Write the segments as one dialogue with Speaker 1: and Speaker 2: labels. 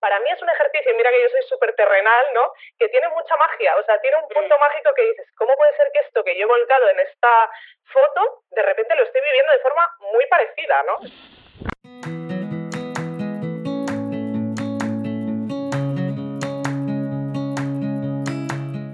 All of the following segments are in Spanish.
Speaker 1: Para mí es un ejercicio, mira que yo soy súper terrenal, ¿no? Que tiene mucha magia, o sea, tiene un punto mágico que dices, ¿cómo puede ser que esto que yo he volcado en esta foto, de repente lo estoy viviendo de forma muy parecida, ¿no?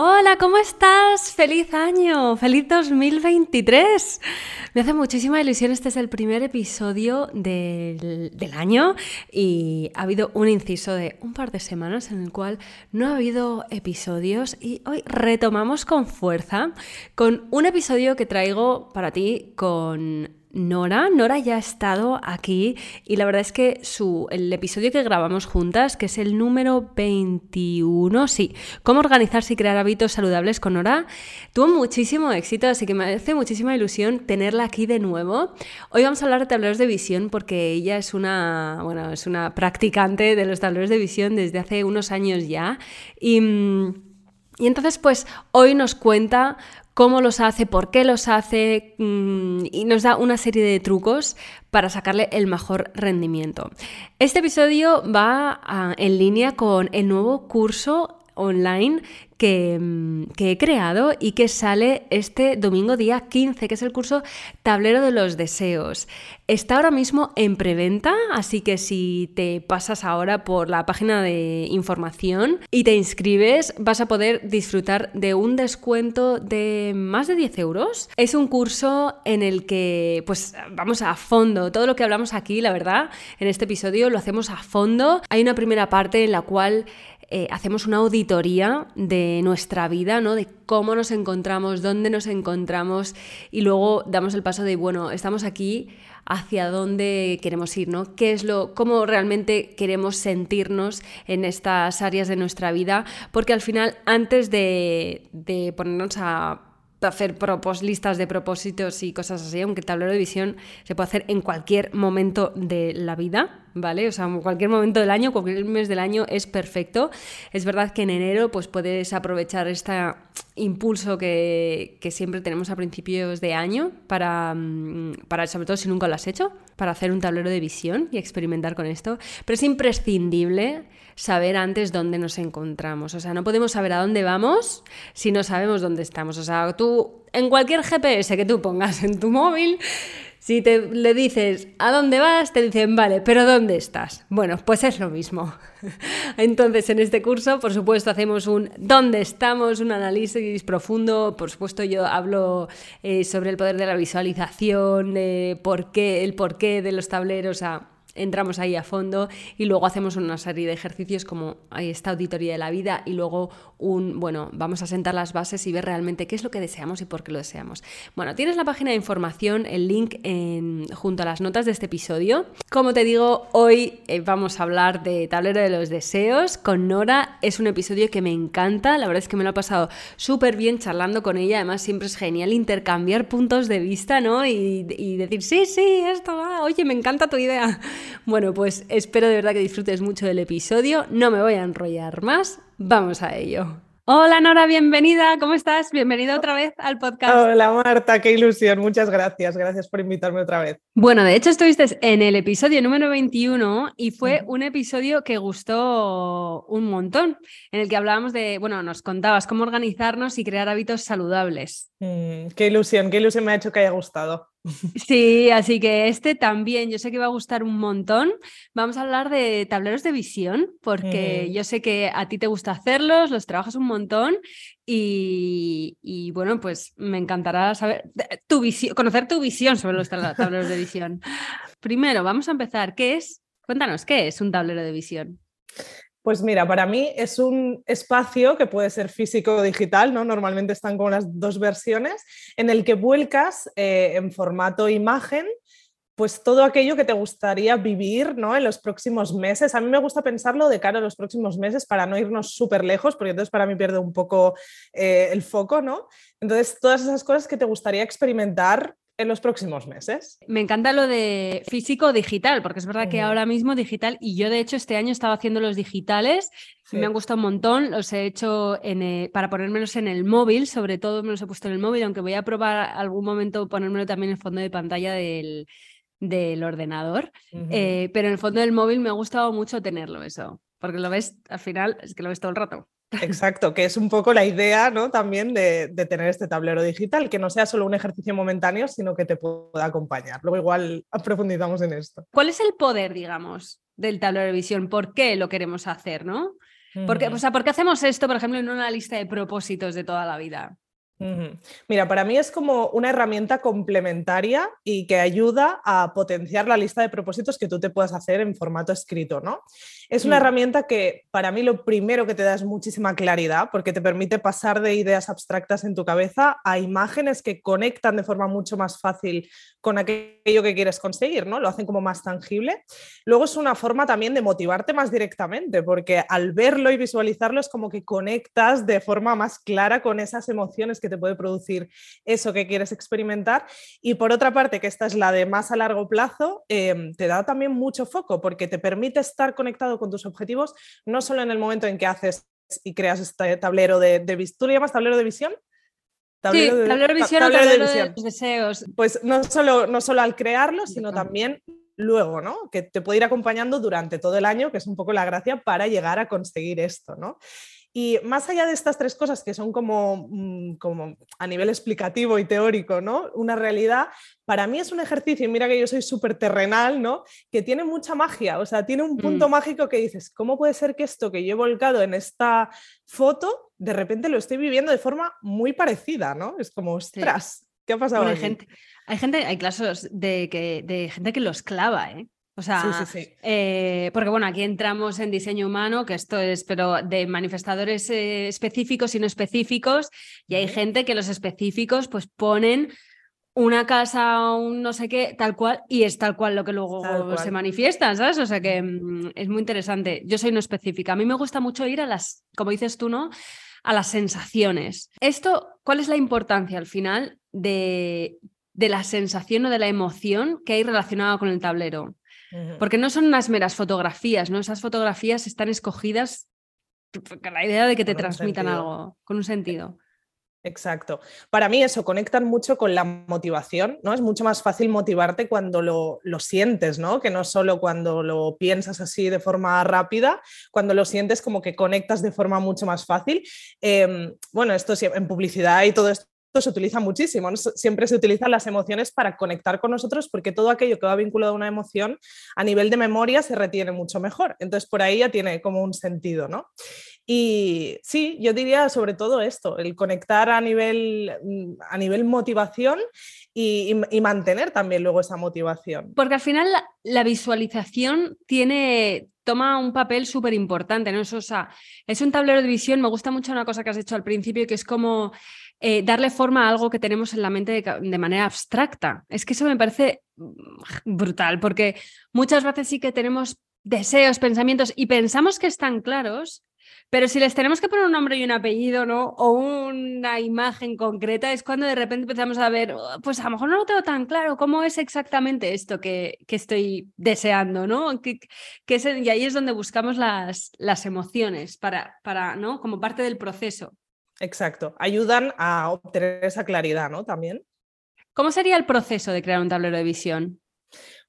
Speaker 2: Hola, ¿cómo estás? ¡Feliz año! ¡Feliz 2023! Me hace muchísima ilusión, este es el primer episodio del, del, año y ha habido un inciso de un par de semanas en el cual no ha habido episodios y hoy retomamos con fuerza con un episodio que traigo para ti con Nora. Nora ya ha estado aquí y la verdad es que su, el episodio que grabamos juntas, que es el número 21, sí, cómo organizarse y crear hábitos saludables con Nora, tuvo muchísimo éxito, así que me hace muchísima ilusión tenerla aquí de nuevo. Hoy vamos a hablar de tableros de visión porque ella es una, bueno, es una practicante de los tableros de visión desde hace unos años ya y... Y entonces, pues hoy nos cuenta cómo los hace, por qué los hace mmm, y nos da una serie de trucos para sacarle el mejor rendimiento. Este episodio va a, en línea con el nuevo curso online que, que, he creado y que sale este domingo día 15, que es el curso Tablero de los Deseos. Está ahora mismo en preventa, así que si te pasas ahora por la página de información y te inscribes, vas a poder disfrutar de un descuento de más de 10 euros. Es un curso en el que, pues, vamos a fondo. Todo lo que hablamos aquí, la verdad, en este episodio lo hacemos a fondo. Hay una primera parte en la cual eh, hacemos una auditoría de nuestra vida, ¿no? De cómo nos encontramos, dónde nos encontramos y luego damos el paso de, bueno, estamos aquí, hacia dónde queremos ir, ¿no? ¿Qué es lo, cómo realmente queremos sentirnos en estas áreas de nuestra vida? Porque al final, antes de, ponernos a hacer listas de propósitos y cosas así, aunque el tablero de visión se puede hacer en cualquier momento de la vida, ¿vale? O sea, cualquier momento del año, cualquier mes del año es perfecto. Es verdad que en enero pues puedes aprovechar este impulso que, que siempre tenemos a principios de año para, para, sobre todo si nunca lo has hecho, para hacer un tablero de visión y experimentar con esto. Pero es imprescindible saber antes dónde nos encontramos. O sea, no podemos saber a dónde vamos si no sabemos dónde estamos. O sea, tú, en cualquier GPS que tú pongas en tu móvil, si te, le dices a dónde vas, te dicen, vale, pero ¿dónde estás? Bueno, pues es lo mismo. Entonces, en este curso, por supuesto, hacemos un ¿dónde estamos? Un análisis profundo. Por supuesto, yo hablo eh, sobre el poder de la visualización, de por qué, el porqué de los tableros. A, entramos ahí a fondo y luego hacemos una serie de ejercicios como esta auditoría de la vida y luego un, bueno, vamos a sentar las bases y ver realmente qué es lo que deseamos y por qué lo deseamos. Bueno, tienes la página de información, el link junto a las notas de este episodio. Como te digo, hoy eh, vamos a hablar de tablero de los deseos con Nora. Es un episodio que me encanta, la verdad es que me lo he pasado súper bien charlando con ella, además siempre es genial intercambiar puntos de vista, ¿no? Y, y decir, sí, sí, esto va, oye, me encanta tu idea. Bueno, pues espero de verdad que disfrutes mucho del episodio. No me voy a enrollar más. Vamos a ello. Hola Nora, bienvenida, ¿cómo estás? Bienvenida otra vez al podcast.
Speaker 3: Hola Marta, qué ilusión, muchas gracias, gracias por invitarme otra vez.
Speaker 2: Bueno, de hecho estuviste en el episodio número 21 y fue un episodio que gustó un montón, en el que hablábamos de, bueno, nos contabas cómo organizarnos y crear hábitos saludables.
Speaker 3: Mm, qué ilusión, qué ilusión me ha hecho que haya gustado.
Speaker 2: Sí, así que este también, yo sé que va a gustar un montón. Vamos a hablar de tableros de visión, porque yo sé que a ti te gusta hacerlos, los trabajas un montón y, bueno, pues me encantará saber tu visión, conocer tu visión sobre los tableros de visión. Primero, vamos a empezar. ¿Qué es? Cuéntanos, ¿qué es un tablero de visión?
Speaker 3: Pues mira, para mí es un espacio que puede ser físico o digital, ¿no? Normalmente están como las dos versiones, en el que vuelcas eh, en formato imagen pues todo aquello que te gustaría vivir ¿no? en los próximos meses. A mí me gusta pensarlo de cara a los próximos meses para no irnos súper lejos, porque entonces para mí pierde un poco eh, el foco, ¿no? Entonces, todas esas cosas que te gustaría experimentar en los próximos meses.
Speaker 2: Me encanta lo de físico digital, porque es verdad que ahora mismo digital, y yo de hecho este año estaba haciendo los digitales, me han gustado un montón, los he hecho en para ponérmelos en el móvil, sobre todo me los he puesto en el móvil, aunque voy a probar algún momento ponérmelo también en el fondo de pantalla del, del ordenador, eh, pero en el fondo del móvil me ha gustado mucho tenerlo eso, porque lo ves al final, es que lo ves todo el rato.
Speaker 3: Exacto, que es un poco la idea ¿no? también de, tener este tablero digital, que no sea solo un ejercicio momentáneo, sino que te pueda acompañar. Luego igual profundizamos en esto.
Speaker 2: ¿Cuál es el poder, digamos, del tablero de visión? ¿Por qué lo queremos hacer? ¿no? Porque, o sea, ¿Por qué hacemos esto, por ejemplo, en una lista de propósitos de toda la vida?
Speaker 3: Mira, para mí es como una herramienta complementaria y que ayuda a potenciar la lista de propósitos que tú te puedas hacer en formato escrito, ¿no? Es una mm. herramienta que para mí lo primero que te da es muchísima claridad porque te permite pasar de ideas abstractas en tu cabeza a imágenes que conectan de forma mucho más fácil con aquello que quieres conseguir, ¿no? Lo hacen como más tangible. Luego es una forma también de motivarte más directamente porque al verlo y visualizarlo es como que conectas de forma más clara con esas emociones que te puede producir eso que quieres experimentar. Y por otra parte, que esta es la de más a largo plazo, em, te da también mucho foco porque te permite estar conectado con tus objetivos, no solo en el momento en que haces y creas este tablero de, visión. ¿Tú le llamas tablero de visión?
Speaker 2: Tablero sí, de, tablero de visión tablero, de, visión. deseos.
Speaker 3: Pues no solo, no solo al crearlo, sino también luego, ¿no? Que te puede ir acompañando durante todo el año, que es un poco la gracia para llegar a conseguir esto, ¿no? Y más allá de estas tres cosas que son como, mm, como a nivel explicativo y teórico, ¿no? Una realidad, para mí es un ejercicio, y mira que yo soy súper terrenal, ¿no? Que tiene mucha magia, o sea, tiene un punto mm. mágico que dices, ¿cómo puede ser que esto que yo he volcado en esta foto, de repente lo estoy viviendo de forma muy parecida, ¿no? Es como, ostras, ¿qué ha pasado?
Speaker 2: hay, gente, hay gente, hay clases de, que, de gente que los clava, ¿eh? O sea, eh, porque bueno, aquí entramos en diseño humano, que esto es, pero de manifestadores eh, específicos y no específicos, y hay gente que los específicos pues ponen una casa, un no sé qué, tal cual, y es tal cual lo que luego se manifiesta, ¿sabes? O sea que mm, es muy interesante. Yo soy no específica. A mí me gusta mucho ir a las, como dices tú, ¿no? A las sensaciones. Esto, ¿cuál es la importancia al final de, de la sensación o de la emoción que hay relacionada con el tablero? Porque no son unas meras fotografías, ¿no? Esas fotografías están escogidas con la idea de que te transmitan algo, con un sentido.
Speaker 3: Exacto. Para mí eso, conectan mucho con la motivación, ¿no? Es mucho más fácil motivarte cuando lo, sientes, ¿no? Que no solo cuando lo piensas así de forma rápida, cuando lo sientes como que conectas de forma mucho más fácil. Em, bueno, esto en publicidad y todo esto se utiliza muchísimo. Siempre se utilizan las emociones para conectar con nosotros porque todo aquello que va vinculado a una emoción a nivel de memoria se retiene mucho mejor. Entonces por ahí ya tiene como un sentido, ¿no? Y sí, yo diría sobre todo esto, el conectar a nivel, mm, a nivel motivación y, mantener también luego esa motivación.
Speaker 2: Porque al final la, visualización tiene, toma un papel súper importante, ¿no? o sea, es un tablero de visión, me gusta mucho una cosa que has hecho al principio, que es como eh, darle forma a algo que tenemos en la mente de, manera abstracta. Es que eso me parece mm, brutal, porque muchas veces sí que tenemos deseos, pensamientos y pensamos que están claros, pero si les tenemos que poner un nombre y un apellido, ¿no? O una imagen concreta, es cuando de repente empezamos a ver, oh, pues a lo mejor no lo tengo tan claro, ¿cómo es exactamente esto que, que estoy deseando, ¿no? Que, que y ahí es donde buscamos las, las emociones para, para, ¿no? Como parte del proceso.
Speaker 3: Exacto, ayudan a obtener esa claridad, ¿no? También.
Speaker 2: ¿Cómo sería el proceso de crear un tablero de visión?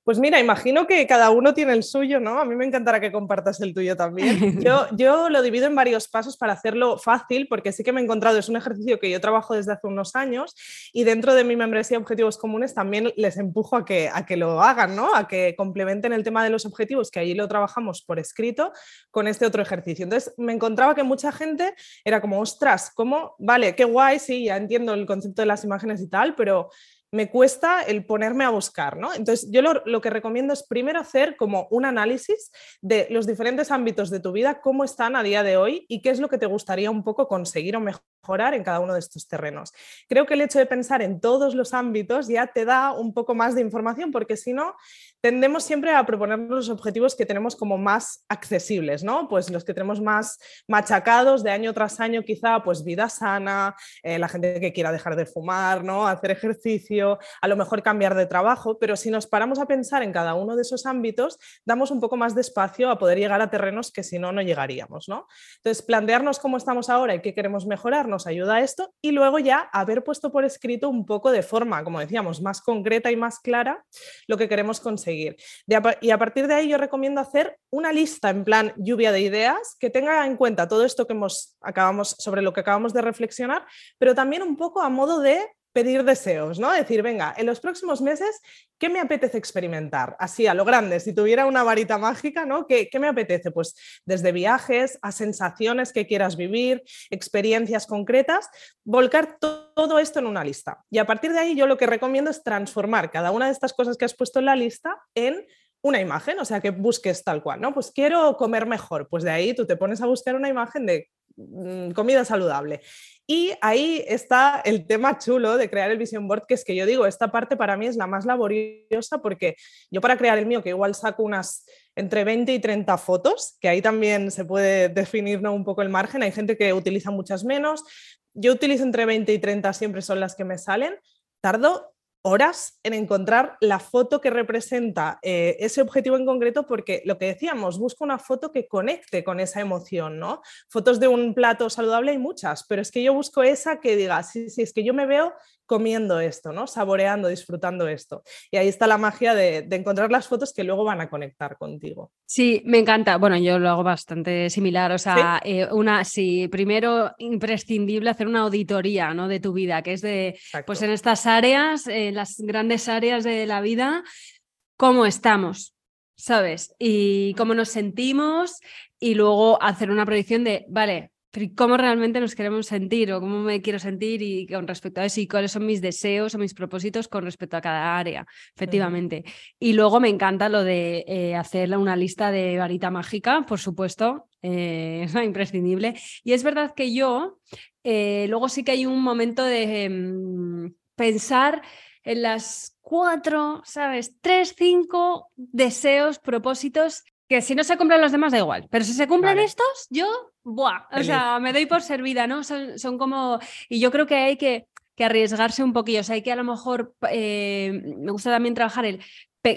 Speaker 3: Pues mira, imagino que cada uno tiene el suyo, ¿no? A mí me encantará que compartas el tuyo también. Yo, yo lo divido en varios pasos para hacerlo fácil, porque sí que me he encontrado, es un ejercicio que yo trabajo desde hace unos años y dentro de mi membresía Objetivos Comunes también les empujo a que, a que lo hagan, ¿no? A que complementen el tema de los objetivos, que allí lo trabajamos por escrito, con este otro ejercicio. Entonces me encontraba que mucha gente era como, ostras, ¿cómo? Vale, qué guay, sí, ya entiendo el concepto de las imágenes y tal, pero me cuesta el ponerme a buscar, ¿no? Entonces, yo lo, que recomiendo es primero hacer como un análisis de los diferentes ámbitos de tu vida, cómo están a día de hoy y qué es lo que te gustaría un poco conseguir o mejorar en cada uno de estos terrenos. Creo que el hecho de pensar en todos los ámbitos ya te da un poco más de información, porque si no, tendemos siempre a proponernos los objetivos que tenemos como más accesibles, ¿no? Pues los que tenemos más machacados de año tras año, quizá, pues vida sana, eh, la gente que quiera dejar de fumar, ¿no? Hacer ejercicio, a lo mejor cambiar de trabajo, pero si nos paramos a pensar en cada uno de esos ámbitos, damos un poco más de espacio a poder llegar a terrenos que si no, no llegaríamos, ¿no? Entonces, plantearnos cómo estamos ahora y qué queremos mejorar nos ayuda a esto y luego ya haber puesto por escrito un poco de forma, como decíamos, más concreta y más clara lo que queremos conseguir. Y a partir de ahí yo recomiendo hacer una lista en plan lluvia de ideas que tenga en cuenta todo esto que hemos acabamos sobre lo que acabamos de reflexionar, pero también un poco a modo de pedir deseos, ¿no? Decir, venga, en los próximos meses, ¿qué me apetece experimentar? Así, a lo grande, si tuviera una varita mágica, ¿no? ¿Qué, ¿Qué, me apetece? Pues desde viajes a sensaciones que quieras vivir, experiencias concretas, volcar todo esto en una lista. Y a partir de ahí yo lo que recomiendo es transformar cada una de estas cosas que has puesto en la lista en una imagen, o sea, que busques tal cual, ¿no? Pues quiero comer mejor, pues de ahí tú te pones a buscar una imagen de comida saludable. Y ahí está el tema chulo de crear el vision board, que es que yo digo, esta parte para mí es la más laboriosa porque yo para crear el mío, que igual saco unas entre 20 y 30 fotos, que ahí también se puede definir un poco el margen, hay gente que utiliza muchas menos, yo utilizo entre 20 y 30, siempre son las que me salen, tardo horas en encontrar la foto que representa eh, ese objetivo en concreto porque lo que decíamos, busco una foto que conecte con esa emoción, ¿no? Fotos de un plato saludable hay muchas, pero es que yo busco esa que diga, sí, sí, es que yo me veo comiendo esto, ¿no? Saboreando, disfrutando esto. Y ahí está la magia de, encontrar las fotos que luego van a conectar contigo.
Speaker 2: Sí, me encanta. Bueno, yo lo hago bastante similar. O sea, eh, una, sí, primero imprescindible hacer una auditoría, ¿no? De tu vida, que es de, pues en estas áreas, en las grandes áreas de la vida, cómo estamos, ¿sabes? Y cómo nos sentimos y luego hacer una predicción de, vale, cómo realmente nos queremos sentir o cómo me quiero sentir y con respecto a eso y cuáles son mis deseos o mis propósitos con respecto a cada área, efectivamente. Y luego me encanta lo de eh, hacer una lista de varita mágica, por supuesto, eh, es imprescindible. Y es verdad que yo, eh, luego sí que hay un momento de em, pensar en las cuatro, ¿sabes? Tres, cinco deseos, propósitos que si no se cumplen los demás da igual, pero si se cumplen estos, yo, buah, o sea, me doy por servida, ¿no? Son, son como, y yo creo que hay que, que, arriesgarse un poquillo, o sea, hay que a lo mejor, eh, me gusta también trabajar el,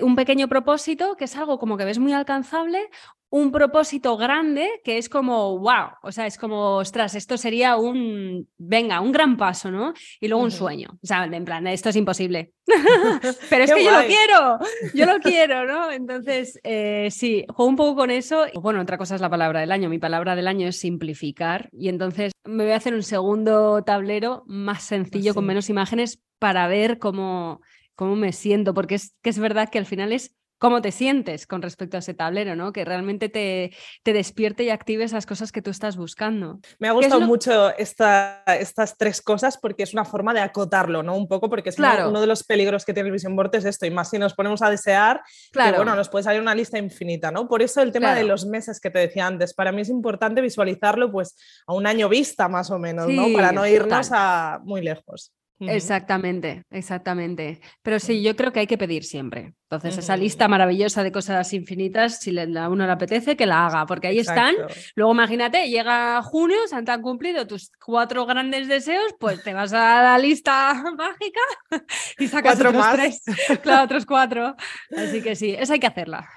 Speaker 2: un pequeño propósito, que es algo como que ves muy alcanzable, un propósito grande que es como, wow, o sea, es como, ostras, esto sería un, venga, un gran paso, ¿no? Y luego un sueño, o sea, en plan, esto es imposible, pero es que yo lo quiero, yo lo quiero, ¿no? Entonces, eh, sí, juego un poco con eso. Bueno, otra cosa es la palabra del año, mi palabra del año es simplificar y entonces me voy a hacer un segundo tablero más sencillo, con menos imágenes, para ver cómo, cómo me siento, porque es que es verdad que al final es cómo te sientes con respecto a ese tablero, ¿no? Que realmente te, te despierte y active esas cosas que tú estás buscando.
Speaker 3: Me ha gustado mucho esta, estas tres cosas porque es una forma de acotarlo, ¿no? Un poco porque es uno de los peligros que tiene el Vision Board es esto, y más si nos ponemos a desear, claro. bueno, nos puede salir una lista infinita, ¿no? Por eso el tema de los meses que te decía antes, para mí es importante visualizarlo pues a un año vista más o menos, ¿no? Para no irnos a muy lejos.
Speaker 2: Exactamente, exactamente. Pero sí, yo creo que hay que pedir siempre. Entonces, esa lista maravillosa de cosas infinitas, si a uno le apetece, que la haga, porque ahí están. Luego, imagínate, llega junio, se han cumplido tus cuatro grandes deseos, pues te vas a la lista mágica y sacas otros más. tres, claro, otros cuatro. Así que sí, esa hay que hacerla.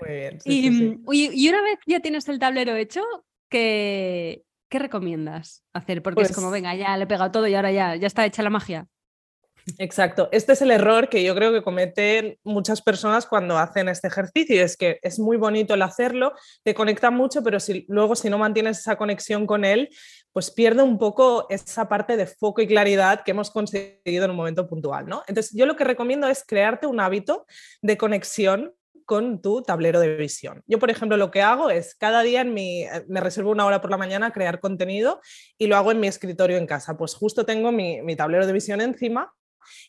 Speaker 3: Muy bien.
Speaker 2: y, y una vez ya tienes el tablero hecho, que, ¿qué recomiendas hacer? Porque es como, pues venga, ya le he pegado todo y ahora ya, ya está hecha la magia.
Speaker 3: Exacto, este es el error que yo creo que cometen muchas personas cuando hacen este ejercicio, es que es muy bonito el hacerlo, te conecta mucho, pero si luego si no mantienes esa conexión con él, pues pierde un poco esa parte de foco y claridad que hemos conseguido en un momento puntual, ¿no? Entonces, yo lo que recomiendo es crearte un hábito de conexión con tu tablero de visión. Yo, por ejemplo, lo que hago es cada día en mi, eh, me reservo una hora por la mañana a crear contenido y lo hago en mi escritorio en casa. Pues justo tengo mi, mi tablero de visión encima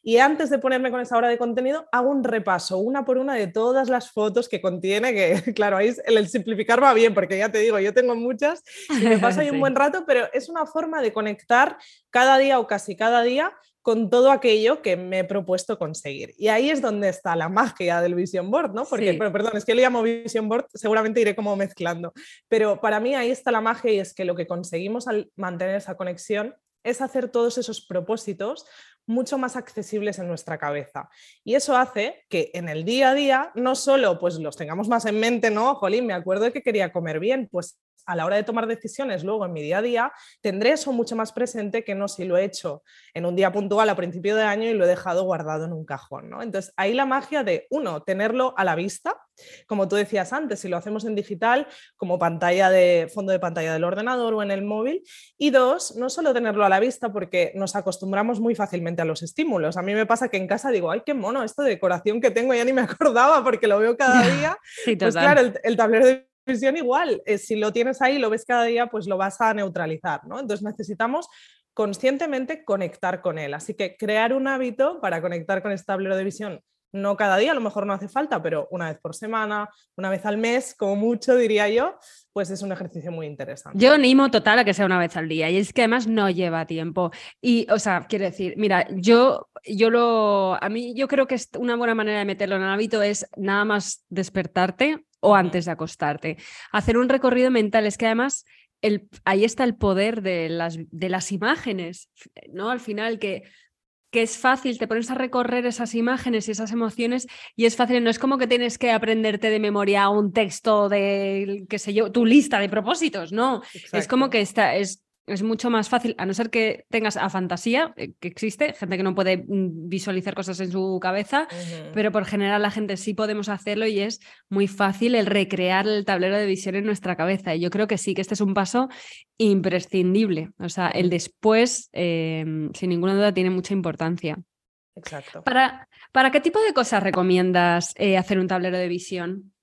Speaker 3: y antes de ponerme con esa hora de contenido, hago un repaso una por una de todas las fotos que contiene, que claro, ahí el, simplificar va bien, porque ya te digo, yo tengo muchas y me paso ahí un buen rato, pero es una forma de conectar cada día o casi cada día con todo aquello que me he propuesto conseguir. Y ahí es donde está la magia del Vision Board, ¿no? Porque, perdón, es que lo llamo Vision Board, seguramente iré como mezclando, pero para mí ahí está la magia y es que lo que conseguimos al mantener esa conexión es hacer todos esos propósitos mucho más accesibles en nuestra cabeza. Y eso hace que en el día a día no solo pues los tengamos más en mente, no, jolín, me acuerdo de que quería comer bien, pues a la hora de tomar decisiones luego en mi día a día, tendré eso mucho más presente que no si lo he hecho en un día puntual a principio de año y lo he dejado guardado en un cajón. ¿no? Entonces, ahí la magia de, uno, tenerlo a la vista, como tú decías antes, si lo hacemos en digital, como pantalla de fondo de pantalla del ordenador o en el móvil, y dos, no solo tenerlo a la vista porque nos acostumbramos muy fácilmente a los estímulos. A mí me pasa que en casa digo, ay, qué mono, esto de decoración que tengo, ya ni me acordaba porque lo veo cada día. pues claro, el, el tablero de visión igual, eh, si lo tienes ahí, lo ves cada día, pues lo vas a neutralizar, ¿no? Entonces necesitamos conscientemente conectar con él. Así que crear un hábito para conectar con este tablero de visión, no cada día, a lo mejor no hace falta, pero una vez por semana, una vez al mes, como mucho diría yo, pues es un ejercicio muy interesante.
Speaker 2: Yo animo total a que sea una vez al día y es que además no lleva tiempo. Y, o sea, quiero decir, mira, yo, yo lo, a mí yo creo que es una buena manera de meterlo en el hábito es nada más despertarte o antes de acostarte. Hacer un recorrido mental, es que además el, ahí está el poder de las, de las imágenes, ¿no? Al final que que es fácil, te pones a recorrer esas imágenes y esas emociones y es fácil, no es como que tienes que aprenderte de memoria un texto de, qué sé yo, tu lista de propósitos, no, es como que está, es es mucho más fácil, a no ser que tengas a fantasía, eh, que existe, gente que no puede mm, visualizar cosas en su cabeza, pero por general la gente sí podemos hacerlo y es muy fácil el recrear el tablero de visión en nuestra cabeza. Y yo creo que sí, que este es un paso imprescindible. O sea, el después, em, sin ninguna duda, tiene mucha importancia.
Speaker 3: Exacto.
Speaker 2: ¿Para, para qué tipo de cosas recomiendas eh, hacer un tablero de visión?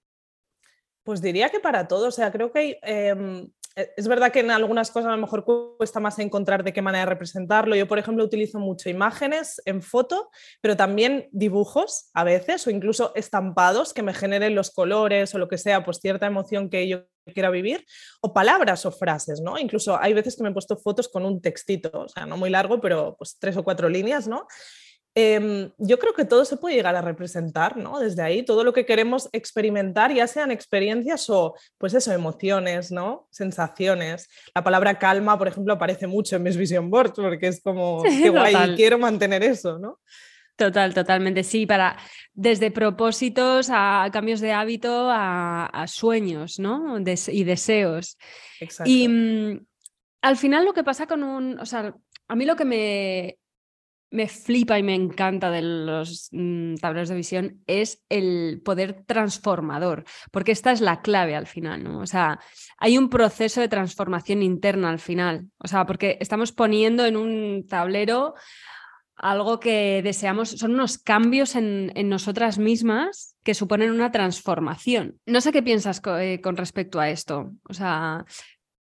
Speaker 3: Pues diría que para todo, o sea, creo que hay, em, eh, es verdad que en algunas cosas a lo mejor cuesta más encontrar de qué manera representarlo. Yo, por ejemplo, utilizo mucho imágenes en foto, pero también dibujos a veces o incluso estampados que me generen los colores o lo que sea, pues cierta emoción que yo quiera vivir, o palabras o frases, ¿no? Incluso hay veces que me he puesto fotos con un textito, o sea, no muy largo, pero pues tres o cuatro líneas, ¿no? Em, yo creo que todo se puede llegar a representar, ¿no? Desde ahí, todo lo que queremos experimentar, ya sean experiencias o, pues eso, emociones, ¿no? Sensaciones. La palabra calma, por ejemplo, aparece mucho en mis vision boards porque es como, qué guay, quiero mantener eso, ¿no?
Speaker 2: Total, totalmente, sí, para desde propósitos a cambios de hábito a, sueños, ¿no? y deseos.
Speaker 3: Exacto.
Speaker 2: Y mm, al final lo que pasa con un, o sea, a mí lo que me me flipa y me encanta de los mm, tableros de visión es el poder transformador, porque esta es la clave al final, ¿no? O sea, hay un proceso de transformación interna al final, o sea, porque estamos poniendo en un tablero algo que deseamos, son unos cambios en, nosotras mismas que suponen una transformación. No sé qué piensas eh, con respecto a esto. O sea,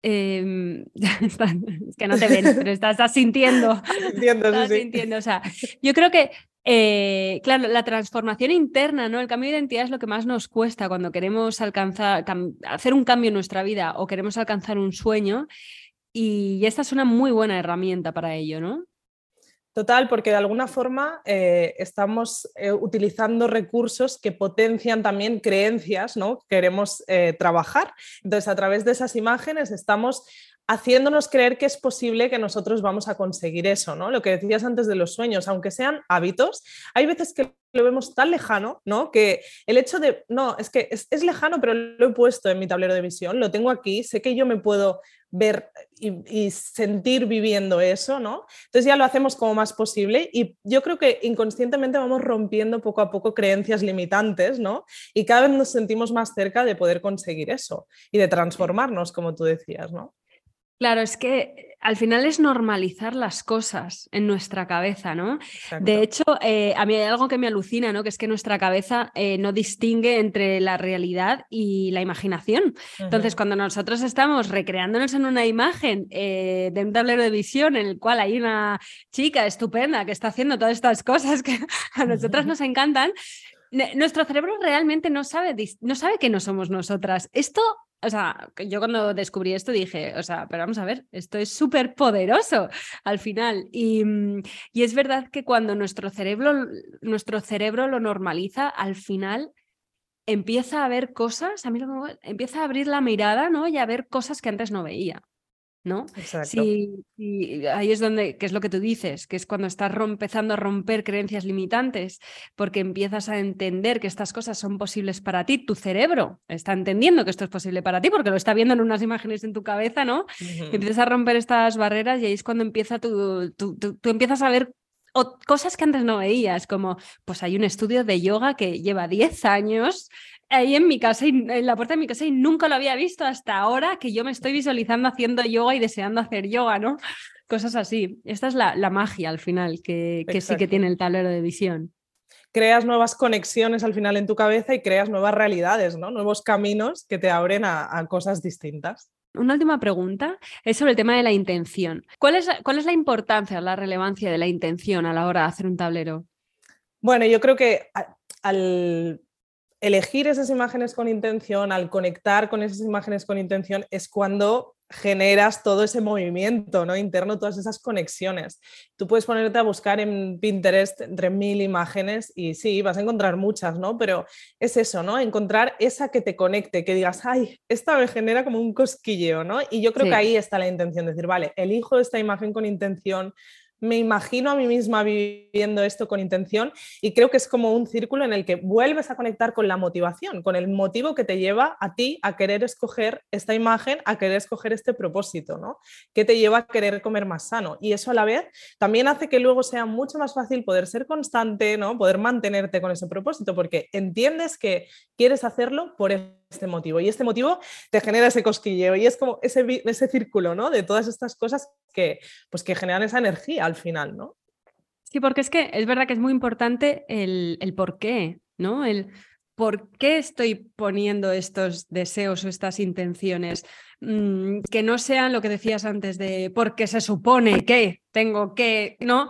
Speaker 2: Em, es que no te ven, pero estás, sintiendo. estás sintiendo. O sea, yo creo que, eh, claro, la transformación interna, ¿no? El cambio de identidad es lo que más nos cuesta cuando queremos alcanzar, hacer un cambio en nuestra vida o queremos alcanzar un sueño. Y esta es una muy buena herramienta para ello, ¿no?
Speaker 3: Total, porque de alguna forma eh, estamos eh, utilizando recursos que potencian también creencias, ¿no? Queremos eh, trabajar. Entonces, a través de esas imágenes estamos haciéndonos creer que es posible que nosotros vamos a conseguir eso, ¿no? Lo que decías antes de los sueños, aunque sean hábitos, hay veces que lo vemos tan lejano, ¿no? Que el hecho de, no, es que es, lejano, pero lo he puesto en mi tablero de visión, lo tengo aquí, sé que yo me puedo ver y, sentir viviendo eso, ¿no? Entonces ya lo hacemos como más posible y yo creo que inconscientemente vamos rompiendo poco a poco creencias limitantes, ¿no? Y cada vez nos sentimos más cerca de poder conseguir eso y de transformarnos, como tú decías, ¿no?
Speaker 2: Claro, es que al final es normalizar las cosas en nuestra cabeza, ¿no? De hecho, eh, a mí hay algo que me alucina, ¿no? Que es que nuestra cabeza eh, no distingue entre la realidad y la imaginación. Entonces, cuando nosotros estamos recreándonos en una imagen eh, de un tablero de visión en el cual hay una chica estupenda que está haciendo todas estas cosas que a nosotras nos encantan, nuestro cerebro realmente no sabe, no sabe que no somos nosotras. Esto o sea, yo cuando descubrí esto dije, o sea, pero vamos a ver, esto es súper poderoso al final. Mm, y, es verdad que cuando nuestro cerebro, nuestro cerebro lo normaliza, al final empieza a ver cosas, a mí empieza a abrir la mirada, ¿no? Y a ver cosas que antes no veía. ¿No?
Speaker 3: Exacto.
Speaker 2: ahí es donde, que es lo que tú dices, que es cuando estás empezando a romper creencias limitantes, porque empiezas a entender que estas cosas son posibles para ti, tu cerebro está entendiendo que esto es posible para ti, porque lo está viendo en unas imágenes en tu cabeza, ¿no? Empiezas a romper estas barreras y ahí es cuando empieza tu, tú, tú empiezas a ver cosas que antes no veías, como pues hay un estudio de yoga que lleva 10 años ahí en mi casa, en la puerta de mi casa, y nunca lo había visto hasta ahora que yo me estoy visualizando haciendo yoga y deseando hacer yoga, ¿no? Cosas así. Esta es la, magia al final que, sí que tiene el tablero de visión.
Speaker 3: Creas nuevas conexiones al final en tu cabeza y creas nuevas realidades, ¿no? Nuevos caminos que te abren a, a cosas distintas.
Speaker 2: Una última pregunta es sobre el tema de la intención. ¿Cuál es, ¿Cuál es la importancia, la relevancia de la intención a la hora de hacer un tablero?
Speaker 3: Bueno, yo creo que al elegir esas imágenes con intención, al conectar con esas imágenes con intención, es cuando generas todo ese movimiento ¿no? interno, todas esas conexiones. Tú puedes ponerte a buscar en Pinterest entre mil imágenes y sí, vas a encontrar muchas, ¿no? Pero es eso, ¿no? Encontrar esa que te conecte, que digas, ay, esta me genera como un cosquilleo, ¿no? Y yo creo que ahí está la intención, de decir, vale, elijo esta imagen con intención, me imagino a mí misma viviendo esto con intención y creo que es como un círculo en el que vuelves a conectar con la motivación, con el motivo que te lleva a ti a querer escoger esta imagen, a querer escoger este propósito, ¿no? Que te lleva a querer comer más sano y eso a la vez también hace que luego sea mucho más fácil poder ser constante, ¿no? Poder mantenerte con ese propósito porque entiendes que quieres hacerlo por este motivo y este motivo te genera ese cosquilleo y es como ese, ese círculo, ¿no? De todas estas cosas que, pues, que generan esa energía al final, ¿no?
Speaker 2: Sí, porque es que es verdad que es muy importante el, el por qué, ¿no? El por qué estoy poniendo estos deseos o estas intenciones. Mm, que no sean lo que decías antes de porque se supone que tengo que, ¿no?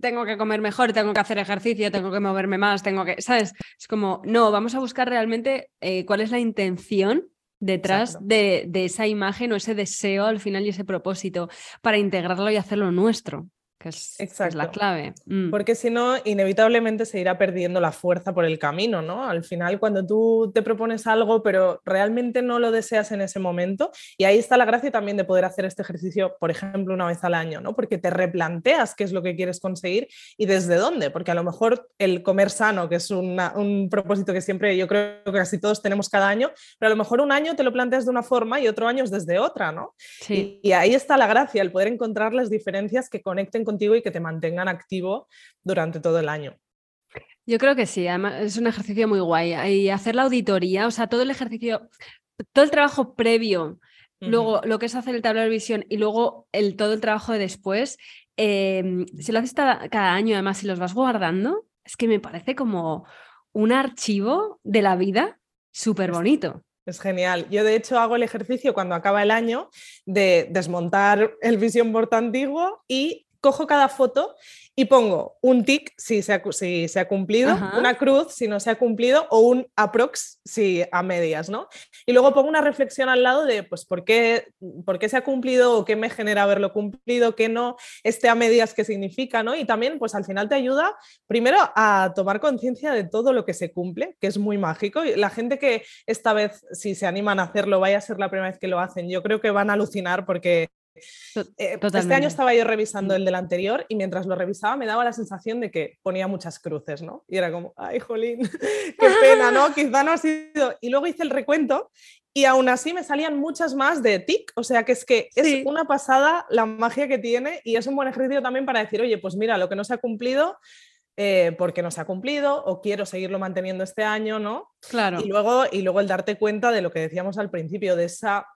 Speaker 2: Tengo que comer mejor, tengo que hacer ejercicio, tengo que moverme más, tengo que, ¿sabes? Es como, no, vamos a buscar realmente eh, cuál es la intención detrás de, esa imagen o ese deseo al final y ese propósito para integrarlo y hacerlo nuestro que es, la clave.
Speaker 3: Mm. Porque si no, inevitablemente se irá perdiendo la fuerza por el camino, ¿no? Al final, cuando tú te propones algo, pero realmente no lo deseas en ese momento, y ahí está la gracia también de poder hacer este ejercicio, por ejemplo, una vez al año, ¿no? Porque te replanteas qué es lo que quieres conseguir y desde dónde, porque a lo mejor el comer sano, que es un propósito que siempre yo creo que casi todos tenemos cada año, pero a lo mejor un año te lo planteas de una forma y otro año es desde otra, ¿no?
Speaker 2: Sí.
Speaker 3: Y, y ahí está la gracia, el poder encontrar las diferencias que conecten contigo y que te mantengan activo durante todo el año.
Speaker 2: Yo creo que sí, además es un ejercicio muy guay. Y hacer la auditoría, o sea, todo el ejercicio, todo el trabajo previo, luego lo que es hacer el tablero de visión y luego el, todo el trabajo de después, em, si lo haces cada año, además, si los vas guardando, es que me parece como un archivo de la vida súper bonito.
Speaker 3: Es genial. Yo de hecho hago el ejercicio cuando acaba el año de desmontar el Vision Board antiguo y cojo cada foto y pongo un tic si se ha, si se ha cumplido, una cruz si no se ha cumplido o un aprox si a medias, ¿no? Y luego pongo una reflexión al lado de, pues, ¿por qué, por qué se ha cumplido o qué me genera haberlo cumplido, qué no, este a medias qué significa, ¿no? Y también, pues, al final te ayuda primero a tomar conciencia de todo lo que se cumple, que es muy mágico. Y la gente que esta vez, si se animan a hacerlo, vaya a ser la primera vez que lo hacen, yo creo que van a alucinar porque eh, este año estaba yo revisando el del anterior y mientras lo revisaba me daba la sensación de que ponía muchas cruces, ¿no? Y era como, ay, jolín, qué pena, ¿no? Quizá no ha sido. Y luego hice el recuento y aún así me salían muchas más de tic, o sea que es que es una pasada la magia que tiene y es un buen ejercicio también para decir, oye, pues mira, lo que no se ha cumplido, eh, porque no se ha cumplido o quiero seguirlo manteniendo este año, ¿no?
Speaker 2: Claro.
Speaker 3: Y luego, y luego el darte cuenta de lo que decíamos al principio, de esa,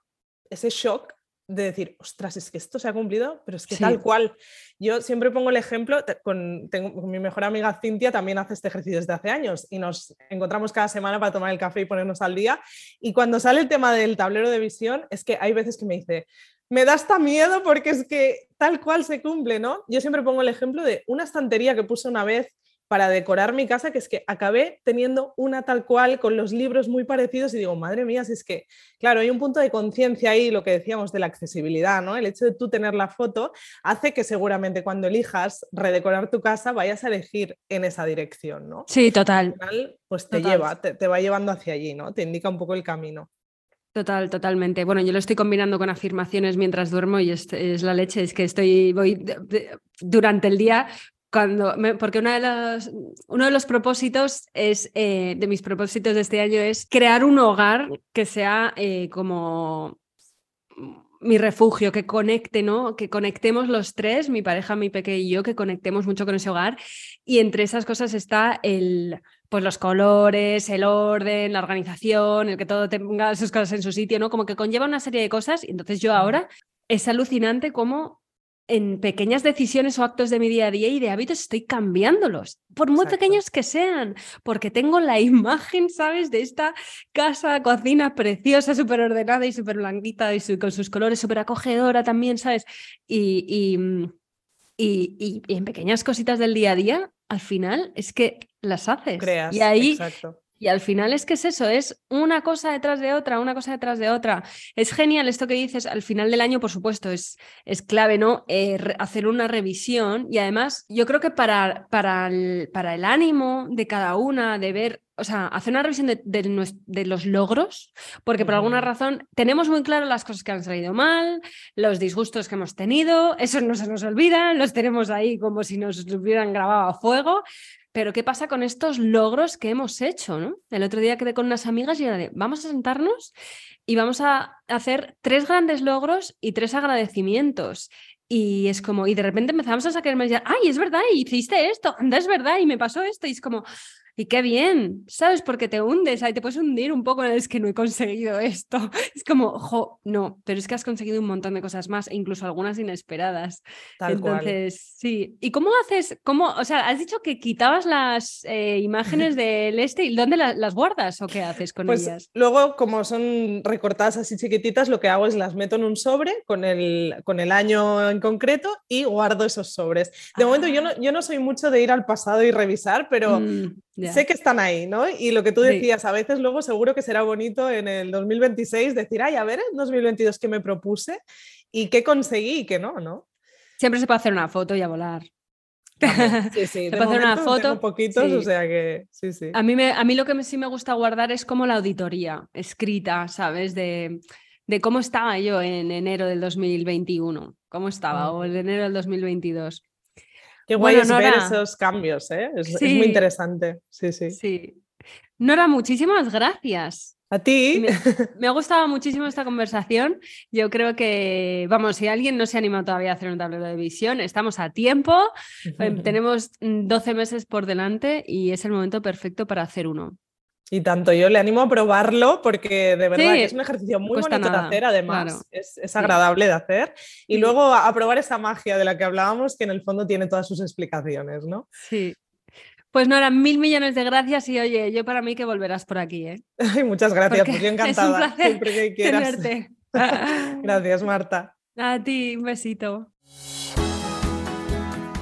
Speaker 3: ese shock de decir, ostras, es que esto se ha cumplido, pero es que tal cual. Yo siempre pongo el ejemplo, con, tengo, mi mejor amiga Cintia también hace este ejercicio desde hace años y nos encontramos cada semana para tomar el café y ponernos al día. Y cuando sale el tema del tablero de visión, es que hay veces que me dice, me da hasta miedo porque es que tal cual se cumple, ¿no? Yo siempre pongo el ejemplo de una estantería que puse una vez para decorar mi casa, que es que acabé teniendo una tal cual con los libros muy parecidos y digo, madre mía, si es que, claro, hay un punto de conciencia ahí, lo que decíamos de la accesibilidad, ¿no? El hecho de tú tener la foto hace que seguramente cuando elijas redecorar tu casa vayas a elegir en esa dirección, ¿no?
Speaker 2: Sí, total.
Speaker 3: pues te lleva, te, va llevando hacia allí, ¿no? Te indica un poco el camino.
Speaker 2: Total, totalmente. Bueno, yo lo estoy combinando con afirmaciones mientras duermo y es, es la leche, es que estoy, voy durante el día cuando porque una de las, uno de los propósitos es, eh, de mis propósitos de este año es crear un hogar que sea eh, como mi refugio, que conecte, ¿no? Que conectemos los tres, mi pareja, mi pequeño y yo, que conectemos mucho con ese hogar. Y entre esas cosas está el, pues los colores, el orden, la organización, el que todo tenga sus cosas en su sitio, ¿no? Como que conlleva una serie de cosas. Y entonces yo ahora es alucinante cómo en pequeñas decisiones o actos de mi día a día y de hábitos estoy cambiándolos, por muy pequeños que sean, porque tengo la imagen, ¿sabes?, de esta casa, cocina preciosa, súper ordenada y súper blanquita y con sus colores súper acogedora también, ¿sabes? Y, y, y, y, en pequeñas cositas del día a día, al final es que las haces.
Speaker 3: Creas,
Speaker 2: y ahí
Speaker 3: exacto.
Speaker 2: Y al final es que es eso, es una cosa detrás de otra, una cosa detrás de otra. Es genial esto que dices, al final del año, por supuesto, es, es clave, ¿no? Eh, hacer una revisión y además yo creo que para, para, para el ánimo de cada una, de ver, o sea, hacer una revisión de, de, los logros, porque por alguna razón tenemos muy claro las cosas que han salido mal, los disgustos que hemos tenido, eso no se nos olvida, los tenemos ahí como si nos hubieran grabado a fuego, pero ¿qué pasa con estos logros que hemos hecho? ¿no? El otro día quedé con unas amigas y era de, vamos a sentarnos y vamos a hacer tres grandes logros y tres agradecimientos. Y es como, y de repente empezamos a sacarme ay, es verdad, hiciste esto, anda, es verdad, y me pasó esto. Y es como, y qué bien, ¿sabes? Porque te hundes, ahí te puedes hundir un poco en es que no he conseguido esto. Es como, jo, no, pero es que has conseguido un montón de cosas más, e incluso algunas inesperadas.
Speaker 3: Tal
Speaker 2: Entonces, sí. ¿Y cómo haces? ¿Cómo, o sea, has dicho que quitabas las eh, imágenes del este y ¿dónde las guardas o qué haces con
Speaker 3: pues
Speaker 2: ellas?
Speaker 3: Luego, como son recortadas así chiquititas, lo que hago es las meto en un sobre con el, con el año en concreto y guardo esos sobres. De momento, yo no, ah. yo no soy mucho de ir al pasado y revisar, pero. Mm. Sé que están ahí, ¿no? Y lo que tú decías, a veces luego seguro que será bonito en el 2026 decir, ay, a ver, en 2022 qué me propuse y qué conseguí y qué no, ¿no?
Speaker 2: Siempre se puede hacer una foto y a volar.
Speaker 3: Sí, sí, se puede hacer una foto. poquitos, o sea que sí, sí.
Speaker 2: A mí, me, a mí lo que sí me gusta guardar es como la auditoría escrita, ¿sabes? De, de cómo estaba yo en enero del 2021, cómo estaba, o en enero del 2022.
Speaker 3: Qué guay es ver esos cambios, ¿eh? Es, muy interesante. Sí, sí.
Speaker 2: Sí. Nora, muchísimas gracias.
Speaker 3: A ti.
Speaker 2: Me, ha gustado muchísimo esta conversación. Yo creo que, vamos, si alguien no se ha animado todavía a hacer un tablero de visión, estamos a tiempo. Em, tenemos 12 meses por delante y es el momento perfecto para hacer uno.
Speaker 3: Y tanto, yo le animo a probarlo porque de verdad es un ejercicio muy bonito de hacer, además es, agradable de hacer. Y luego a, probar esa magia de la que hablábamos, que en el fondo tiene todas sus explicaciones, ¿no?
Speaker 2: Sí. Pues Nora, mil millones de gracias y oye, yo para mí que volverás por aquí, ¿eh?
Speaker 3: muchas gracias, pues yo encantada.
Speaker 2: Es un siempre que quieras.
Speaker 3: gracias, Marta.
Speaker 2: A ti, un besito.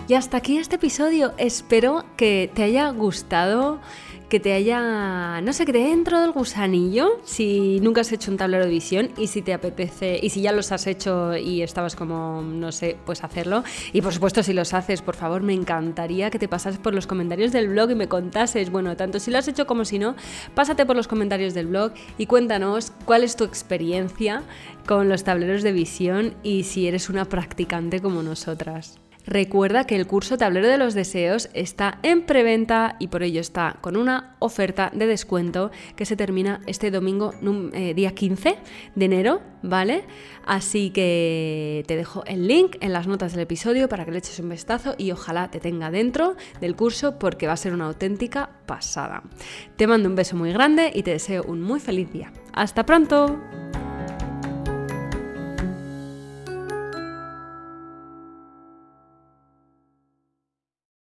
Speaker 2: Y hasta aquí este episodio. Espero que te haya gustado que te haya, no sé, que te haya entrado el gusanillo si nunca has hecho un tablero de visión y si te apetece, y si ya los has hecho y estabas como, no sé, pues hacerlo. Y por supuesto, si los haces, por favor, me encantaría que te pasases por los comentarios del blog y me contases, bueno, tanto si lo has hecho como si no, pásate por los comentarios del blog y cuéntanos cuál es tu experiencia con los tableros de visión y si eres una practicante como nosotras. Recuerda que el curso Tablero de los Deseos está en preventa y por ello está con una oferta de descuento que se termina este domingo eh, día 15 de enero, ¿vale? Así que te dejo el link en las notas del episodio para que le eches un vistazo y ojalá te tenga dentro del curso porque va a ser una auténtica pasada. Te mando un beso muy grande y te deseo un muy feliz día. ¡Hasta pronto!